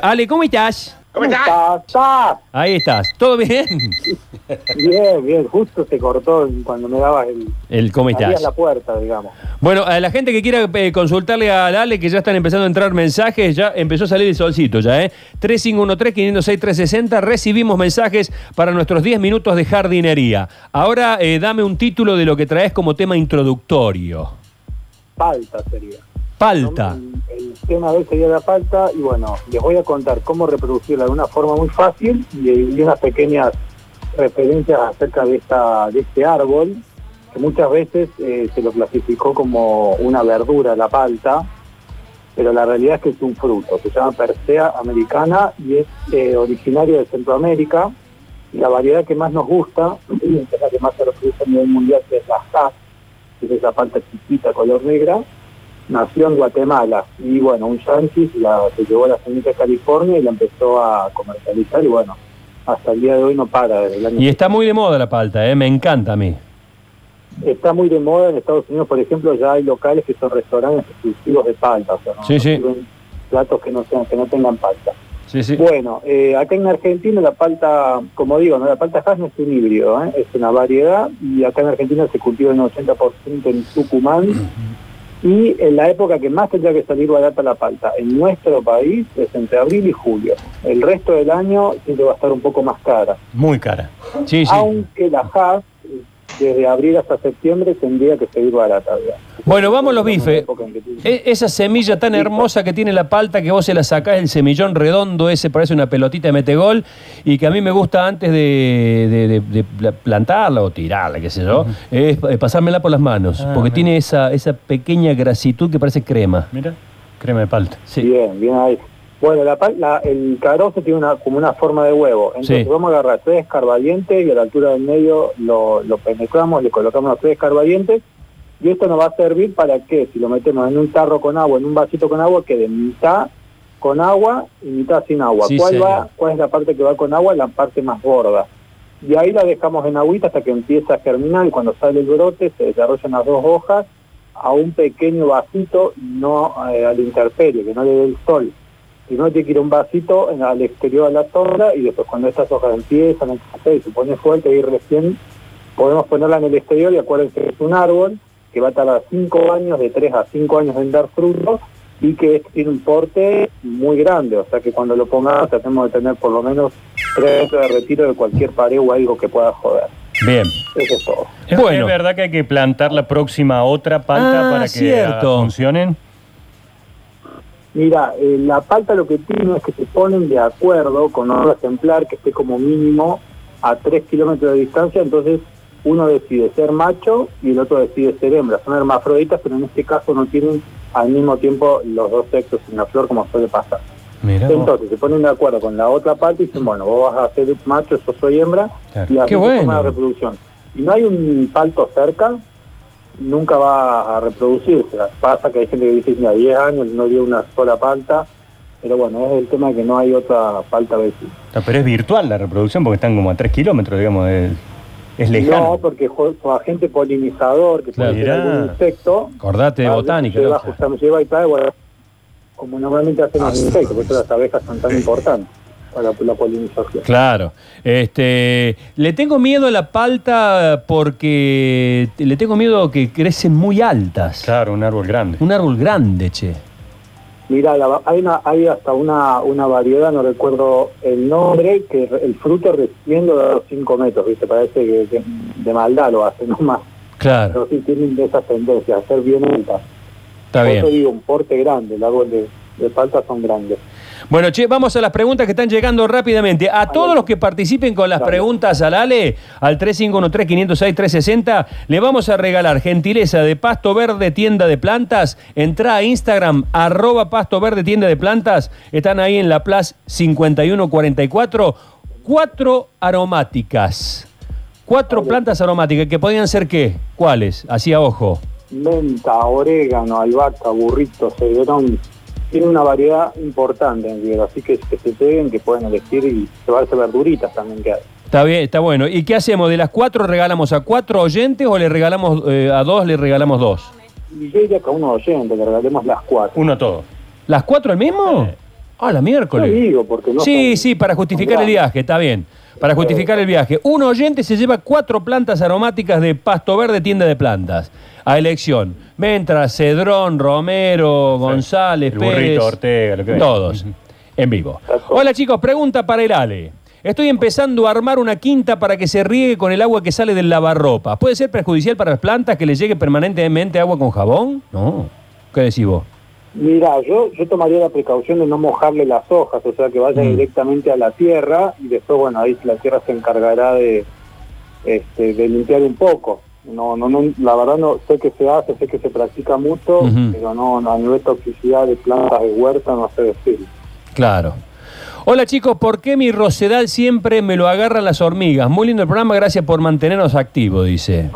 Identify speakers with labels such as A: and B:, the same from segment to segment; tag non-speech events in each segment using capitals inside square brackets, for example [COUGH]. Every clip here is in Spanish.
A: Ale, ¿cómo estás?
B: ¿Cómo estás?
C: estás?
A: Ahí estás. ¿Todo bien? [LAUGHS]
C: Bien, bien, justo se cortó cuando me dabas el...
A: El cómo estás.
C: la puerta, digamos.
A: Bueno, a la gente que quiera eh, consultarle a Ale, que ya están empezando a entrar mensajes, ya empezó a salir el solcito ya, ¿eh? 3513-506-360, recibimos mensajes para nuestros 10 minutos de jardinería. Ahora eh, dame un título de lo que traes como tema introductorio.
C: Palta sería.
A: Palta.
C: Tema de hoy sería la palta y bueno, les voy a contar cómo reproducirla de una forma muy fácil y, y unas pequeñas referencias acerca de, esta, de este árbol, que muchas veces eh, se lo clasificó como una verdura, la palta, pero la realidad es que es un fruto, se llama Persea americana y es eh, originario de Centroamérica. Y la variedad que más nos gusta, que [CLEARS THROAT] es la que más se reproduce a nivel mundial, que es la que es esa palta chiquita color negra, nació en Guatemala y bueno, un yankee la, se llevó a la semilla a California y la empezó a comercializar y bueno, hasta el día de hoy no para desde el año
A: Y está muy de moda la palta, ¿eh? Me encanta a mí.
C: Está muy de moda en Estados Unidos, por ejemplo, ya hay locales que son restaurantes exclusivos de palta, o sea, no,
A: Sí,
C: no
A: sí.
C: platos que no sean, que no tengan palta.
A: Sí, sí.
C: Bueno, eh, acá en Argentina la palta, como digo, ¿no? la palta Hass no es un híbrido, ¿eh? es una variedad y acá en Argentina se cultiva en 80% en Tucumán [CLEARS THROAT] y en la época que más tendría que salir barata la palta en nuestro país es entre abril y julio. El resto del año siempre va a estar un poco más cara,
B: Muy cara.
A: Sí, sí.
C: aunque la eh, desde abril hasta septiembre tendría que seguir barata. digamos.
A: Bueno, vamos los bifes. E- Esa semilla tan hermosa que tiene la palta que vos se la sacás, el semillón redondo ese, parece una pelotita de metegol, y que a mí me gusta antes de, de- de- de pla- plantarla o tirarla, qué sé yo, es pasármela por las manos,
B: Ah,
A: porque
B: mira.
A: tiene esa, esa pequeña grasitud que parece crema.
B: Mira, crema de palta.
A: Sí.
C: Bien, bien ahí. Bueno, la, pal- la- el carozo tiene una, como una forma de huevo. Entonces
A: Sí.
C: vamos a agarrar tres escarbadientes y a la altura del medio lo, lo penetramos, le colocamos los tres escarbadientes y esto nos va a servir para que si lo metemos en un tarro con agua, en un vasito con agua, quede mitad con agua y mitad sin agua.
A: Sí,
C: ¿Cuál,
A: señor.
C: va, ¿Cuál es la parte que va con agua? La parte más gorda. Y ahí la dejamos en agüita hasta que empieza a germinar y cuando sale el brote se desarrollan las dos hojas a un pequeño vasito, no eh, al intemperie, que no le dé el sol. Si no, tiene que ir a un vasito en- al exterior de la sombra y después cuando estas hojas empiezan a crecer y se pone fuerte, ahí recién podemos ponerla en el exterior y acuérdense que es un árbol que va a tardar 5 años, de 3 a 5 años en dar frutos y que es- tiene un porte muy grande, o sea que cuando lo pongamos tratemos de tener por lo menos 3 metros de retiro de cualquier pared o algo que pueda joder.
A: Bien.
C: Eso es todo.
B: ¿Es,
A: Bueno.
B: es verdad que hay que plantar la próxima otra palta
A: Ah,
B: para que
A: cierto.
B: ah, funcionen?
C: Mira, eh, la palta lo que tiene es que se ponen de acuerdo con otro ejemplar que esté como mínimo a 3 kilómetros de distancia, entonces uno decide ser macho y el otro decide ser hembra. Son hermafroditas, pero en este caso no tienen al mismo tiempo los dos sexos en la flor como suele pasar.
B: Vos.
C: Entonces se ponen de acuerdo con la otra parte y dicen, bueno, vos vas a ser macho, yo soy hembra,
B: Claro.
C: y así
A: Qué
C: se
A: bueno.
C: la reproducción. Y no hay un palto cerca, nunca va a reproducirse. Pasa que hay gente que dice, mira, 10 años no dio una sola palta, pero bueno, es el tema de que no hay otra palta vecina.
B: Ah, Pero es virtual la reproducción porque están como a 3 kilómetros, digamos. Es, es lejano.
C: No, porque agente polinizador, que
A: Claro.
C: puede ser algún insecto,
A: Acordate de botánica.
C: lleva,
A: ¿no?
C: justamente, lleva y trae, bueno, como normalmente hacen los insectos, por eso las abejas son tan importantes para la polinización.
A: Claro. Este, le tengo miedo a la palta porque le tengo miedo que crecen muy altas.
B: Claro, un árbol grande.
A: Un árbol grande, che.
C: Mira, la- hay, una, hay hasta una, una variedad, no recuerdo el nombre, que el fruto recién lo da los 5 metros, ¿viste? Parece que, que de maldad lo hace, no más.
A: Claro,
C: Pero sí tienen esas tendencias, a ser bien altas.
A: está
C: Por eso digo, un porte grande, el árbol de, de palta son grandes.
A: Bueno, che, vamos a las preguntas que están llegando rápidamente. A todos los que participen con las preguntas al Ale, al 3513-506-360, le vamos a regalar gentileza de Pasto Verde Tienda de Plantas. Entra a Instagram, arroba Pasto Verde Tienda de Plantas. Están ahí en la Plaza 5144. Cuatro aromáticas. Cuatro plantas aromáticas que podrían ser qué? ¿Cuáles? Así a ojo.
C: Menta, orégano, albahaca, burrito, cedrón. Tiene una variedad importante en así que que se peguen, que pueden elegir y llevarse verduritas también que hay.
A: Está bien, está bueno. ¿Y qué hacemos? ¿De las cuatro regalamos a cuatro oyentes o le regalamos eh, a dos, le regalamos dos?
C: Y yo diría que a unos oyentes le regalemos las cuatro.
B: Uno todo.
A: ¿Las cuatro el mismo? Ah, la miércoles.
C: digo, porque no
A: sí,
C: son-
A: sí, para justificar el viaje, está bien. Para justificar el viaje. Un oyente se lleva cuatro plantas aromáticas de pasto verde, tienda de plantas. A elección. Mentra, Cedrón, Romero, González,
B: El
A: Pérez.
B: burrito, Ortega, lo que.
A: Todos. En vivo. Hola chicos, pregunta para el Ale. Estoy empezando a armar una quinta para que se riegue con el agua que sale del lavarropa. ¿Puede ser perjudicial para las plantas que les llegue permanentemente agua con jabón? No. ¿Qué decís vos?
C: Mira, yo, yo tomaría la precaución de no mojarle las hojas, o sea, que vaya
A: Mm.
C: directamente a la tierra y después, bueno, ahí la tierra se encargará de, este, de limpiar un poco. No, no, no, la verdad no sé que se hace, sé que se practica mucho, pero no, no, a nivel toxicidad de plantas de huerta no sé decir.
A: Claro. Hola chicos, ¿por qué mi rosedal siempre me lo agarran las hormigas? Muy lindo el programa, gracias por mantenernos activos, dice.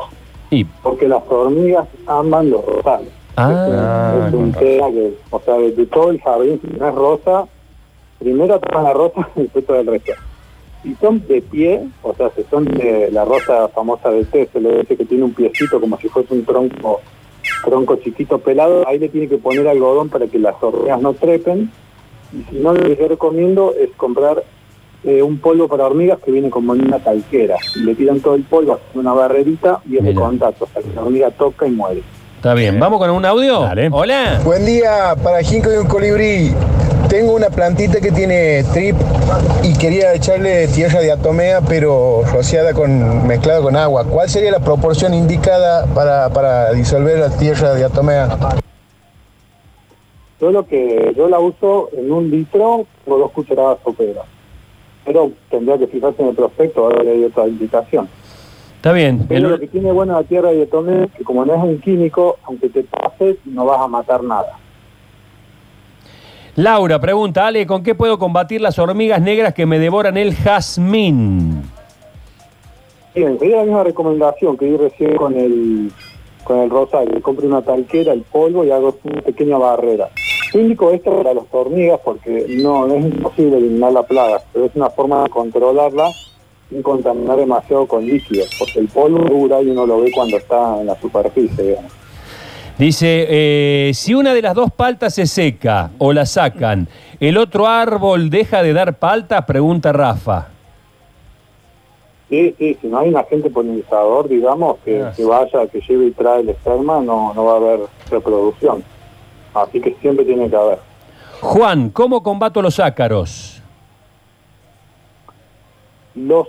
A: Y,
C: Porque las hormigas aman los rosales.
A: Ah,
C: es que, o sea, de, de todo el jardín, si no es rosa, primero toman la rosa [LAUGHS] y después todo el resto. Si son de pie, o sea, si son de la rosa famosa del té, se le dice que tiene un piecito como si fuese un tronco tronco chiquito pelado, ahí le tiene que poner algodón para que las hormigas no trepen. Y si no, lo que yo recomiendo es comprar eh, un polvo para hormigas que viene como en una talquera. Y le tiran todo el polvo, hacen una barrerita y es de contacto, o sea, que la hormiga toca y muere.
A: Está bien. ¿Vamos con un audio?
B: Dale.
A: Hola.
D: Buen día para Jinco y un colibrí. Tengo una plantita que tiene trip y quería echarle tierra de atomea, pero rociada con mezclada con agua. ¿Cuál sería la proporción indicada para, para disolver la tierra de atomea?
C: Yo lo que yo la uso en un litro o dos cucharadas soperas. Pero tendría que fijarse en el prospecto, a ver hay otra indicación.
A: Está bien.
C: Pero
A: El-
C: lo que tiene bueno la tierra de tomé que como no es un químico, aunque te pases, no vas a matar nada.
A: Laura pregunta, Ale, ¿con qué puedo combatir las hormigas negras que me devoran el jazmín?
C: Bien, sería la misma recomendación que di recién con el con el rosario. Compre una talquera, el polvo y hago una pequeña barrera. Yo indico esto para las hormigas porque no, no es imposible eliminar la plaga, pero es una forma de controlarla sin contaminar demasiado con líquidos, porque el polvo dura y uno lo ve cuando está en la superficie, digamos.
A: Dice, eh, si una de las dos paltas se seca o la sacan, ¿el otro árbol deja de dar paltas? Pregunta Rafa.
C: Sí, sí, si no hay un agente polinizador, digamos, que,
B: Ah,
C: que vaya, que lleve y trae el esperma, no, no va a haber reproducción. Así que siempre tiene que haber.
A: Juan, ¿cómo combato los ácaros?
C: Los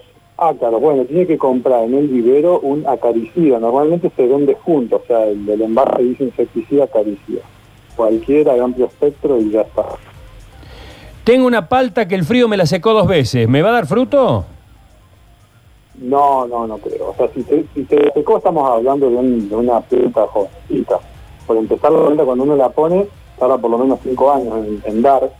C: ácaros, bueno, tiene que comprar en el vivero un acaricida. Normalmente se vende junto, o sea, el del envase dice insecticida acaricida. Cualquiera de amplio espectro y ya está.
A: Tengo una palta que el frío me la secó dos veces. ¿Me va a dar fruto?
C: No, no, no creo. O sea, si te, si te secó, estamos hablando de, un- de una planta jovencita. Por empezar la planta, cuando uno la pone, tarda por lo menos cinco años en, en dar.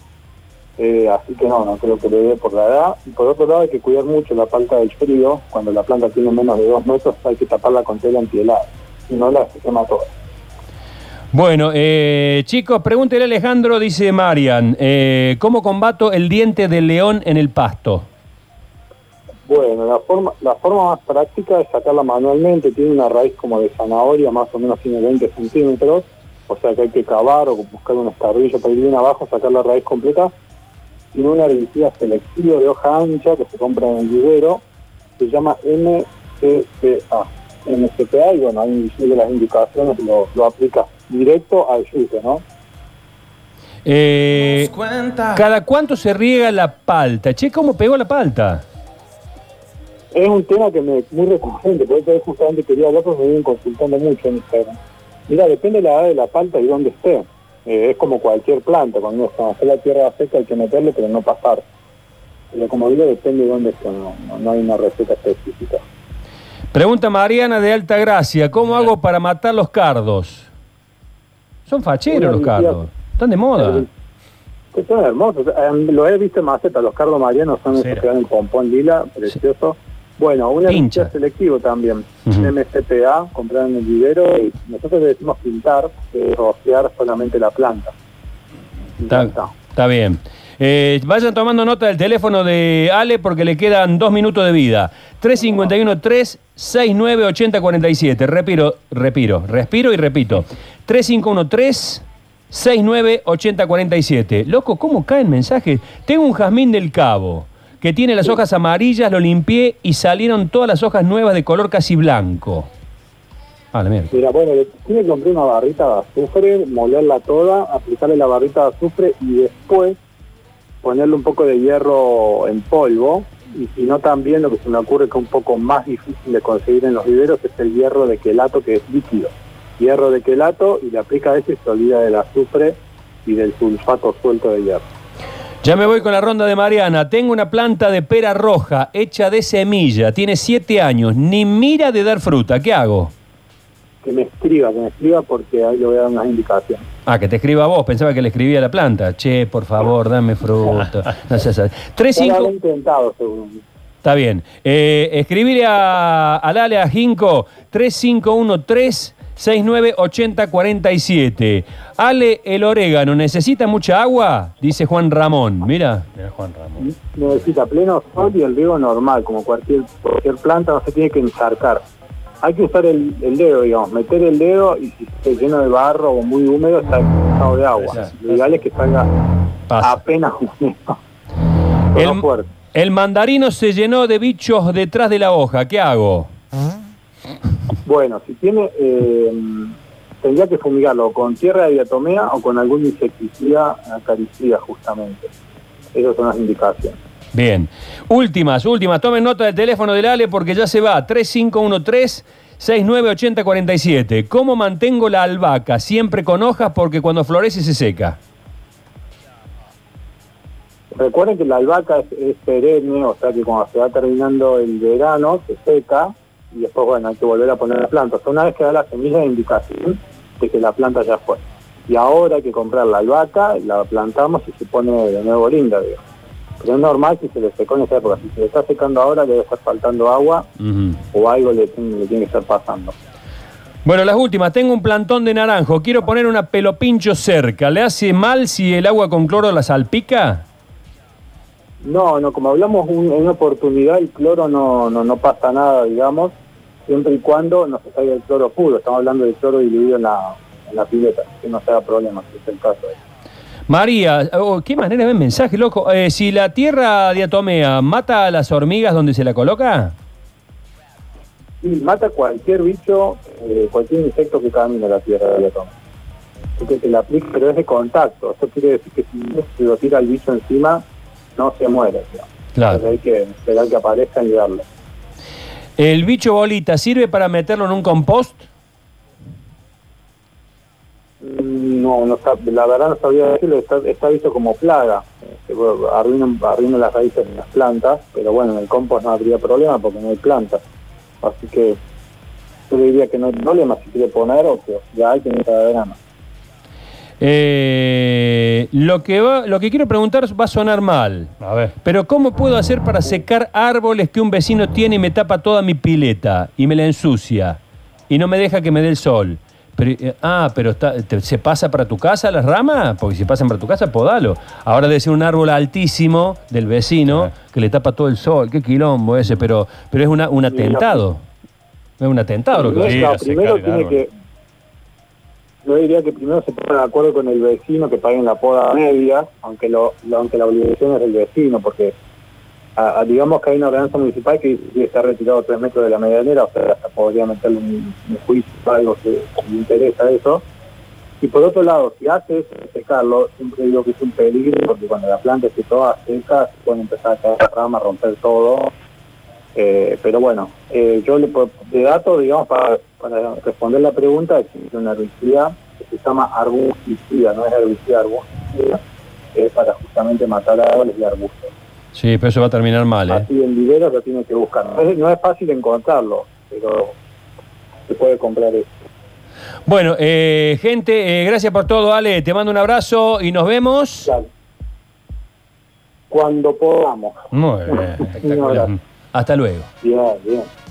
C: Eh, así que no, no creo que le dé por la edad. Y por otro lado, hay que cuidar mucho la palta del frío. Cuando la planta tiene menos de dos metros, hay que taparla con tela antihelada. Si no, la se quema toda.
A: Bueno, eh, chicos, pregúntele a Alejandro, dice Marian, eh, ¿cómo combato el diente del león en el pasto?
C: Bueno, la forma, la forma más práctica es sacarla manualmente. Tiene una raíz como de zanahoria, más o menos tiene 20 centímetros. O sea que hay que cavar o buscar un escarrillo para ir bien abajo, sacar la raíz completa. Tiene un herbicida selectivo de hoja ancha que se compra en el vivero. Se llama MCPA. MCPA y bueno, ahí sigue las indicaciones, lo, lo aplica directo al yute, ¿no?
A: Eh, ¿Cada cuánto se riega la palta? Che, ¿cómo pegó la palta?
C: Es un tema que me muy recurrente, por eso justamente quería hablar porque me vienen consultando mucho en Instagram. Mira, depende de la edad de la palta y dónde esté. Eh, es como cualquier planta, cuando uno está la tierra seca hay que meterle, pero no pasar. Pero como digo, depende de dónde esté, no, no, hay una receta específica.
A: Pregunta Mariana de Alta Gracia, ¿cómo hago para matar los cardos? Son facheros los cardos, están de moda.
C: Que son hermosos. Eh, lo he visto en maceta, los cardos marianos son esos que dan el pompón lila, precioso. Bueno, un herbicida selectivo también,
A: Ujú.
C: MCPA, comprar en el vivero y nosotros le decimos pintar, rociar solamente la planta.
A: Está, está bien. Eh, vayan tomando nota del teléfono de Ale porque le quedan dos minutos de vida. 351-369-8047. Repiro, repiro, respiro y repito. 351-369-8047. 698047. Loco, ¿cómo caen mensajes? Tengo un jazmín del cabo que tiene las hojas amarillas, lo limpié y salieron todas las hojas nuevas de color casi blanco. Ah, la mierda.
C: Mira, bueno, le tiene que comprar una barrita de azufre, molerla toda, aplicarle la barrita de azufre y después ponerle un poco de hierro en polvo. Y si no, también lo que se me ocurre que es un poco más difícil de conseguir en los viveros es el hierro de quelato que es líquido. Hierro de quelato y le aplica ese y se olvida del azufre y del sulfato suelto de hierro.
A: Ya me voy con la ronda de Mariana. Tengo una planta de pera roja hecha de semilla. Tiene siete años. Ni mira de dar fruta. ¿Qué hago?
C: Que me escriba, que me escriba porque ahí le voy a dar unas indicaciones.
A: Ah, que te escriba vos. Pensaba que le escribía a la planta. Che, por favor, dame fruta. [LAUGHS] No seas así. Tres,
C: Ya lo
A: cinco-
C: habré intentado, seguro.
A: Está bien. Eh, escribirle a, al Ale a Jinco 3513 698047. Ale, el orégano, ¿necesita mucha agua? Dice Juan Ramón. Mira.
B: Mirá, Juan Ramón.
C: necesita pleno sol y el riego normal, como cualquier, cualquier planta, no se tiene que encharcar. Hay que usar el, el dedo, digamos, meter el dedo y si está lleno de barro o muy húmedo está expulsado de agua.
A: Exacto.
C: Lo ideal es que salga
A: Pasa.
C: apenas húmedo.
A: El, el mandarino se llenó de bichos detrás de la hoja. ¿Qué hago?
C: Bueno, si tiene, eh, tendría que fumigarlo con tierra de diatomea o con algún insecticida acaricida justamente. Esas son las indicaciones.
A: Bien. Últimas, últimas. Tomen nota del teléfono del Ale porque ya se va. 3513 698047. ¿Cómo mantengo la albahaca? Siempre con hojas porque cuando florece se seca.
C: Recuerden que la albahaca es, es perenne, o sea que cuando se va terminando el verano se seca y después, bueno, hay que volver a poner la planta. O sea, una vez que da la semilla de indicación de que la planta ya fue. Y ahora hay que comprar la albahaca, la plantamos y se pone de nuevo linda, digo. Pero es normal si se le secó en esa época. Si se le está secando ahora, debe estar faltando agua o algo le, tiene- le tiene que estar pasando.
A: Bueno, las últimas. Tengo un plantón de naranjo. Quiero poner una pelopincho cerca. ¿Le hace mal si el agua con cloro la salpica?
C: No, no, como hablamos un- en una oportunidad, el cloro no, no, no pasa nada, digamos, siempre y cuando no se salga el cloro puro. Estamos hablando del cloro diluido en la, en la pileta, que no se haga problema, si es el caso.
A: María, oh, qué manera de mensaje, loco. Eh, si la tierra diatomea mata a las hormigas donde se la coloca,
C: Y mata cualquier bicho, eh, cualquier insecto que camine a la tierra de toma. Así que le aplica, pero es de contacto. Eso quiere decir que si se lo tira el bicho encima, no se muere. digamos.
A: Claro.
C: Entonces hay que esperar que aparezcan y darle.
A: ¿El bicho bolita sirve para meterlo en un compost?
C: No, no la verdad no sabía decirlo, está, visto como plaga. Este, bueno, arruina, arruina las raíces de las plantas, pero bueno, en el compost no habría problema porque no hay plantas. Así que yo diría que no hay problema si quiere poner o que ya hay que no cada verano.
A: Eh, lo, que va, lo que quiero preguntar va a sonar mal.
B: A ver.
A: Pero ¿cómo puedo hacer para secar árboles que un vecino tiene y me tapa toda mi pileta y me la ensucia y no me deja que me dé el sol? Pero, eh, ah, pero está- te- ¿se pasa para tu casa las ramas? Porque si pasan para tu casa, podalo. Ahora debe ser un árbol altísimo del vecino
B: Sí.
A: que le tapa todo el sol. Qué quilombo ese, pero, pero es una- un atentado. Es un atentado lo que
C: claro,
B: a secar
C: primero
B: el
C: tiene
B: árbol.
C: que. Yo diría que primero se ponga de acuerdo con el vecino que paguen la poda media, aunque lo, aunque la obligación es del vecino, porque digamos que hay una ordenanza municipal que dice que está retirado tres metros de la medianera, o sea, hasta podría meterle un, un juicio algo que le interesa eso. Y por otro lado, si hace eso secarlo, siempre digo que es un peligro, porque cuando la planta esté toda seca, se puede empezar a caer la rama, romper todo, eh, pero bueno, eh, yo le de datos, digamos, para, para responder la pregunta, existe un herbicida que se llama arbusticida, no es herbicida arbusticida, que es para justamente matar árboles y arbustos.
A: Sí, pero eso va a terminar mal, ¿eh?
C: Así en viveros lo tiene que buscar. No es, no es fácil encontrarlo, pero se puede comprar eso.
A: Bueno, eh, gente, eh, gracias por todo, Ale. Te mando un abrazo y nos vemos.
C: Cuando podamos.
A: Muy bien, [LAUGHS] espectacular. Hasta luego.
C: Bien, bien.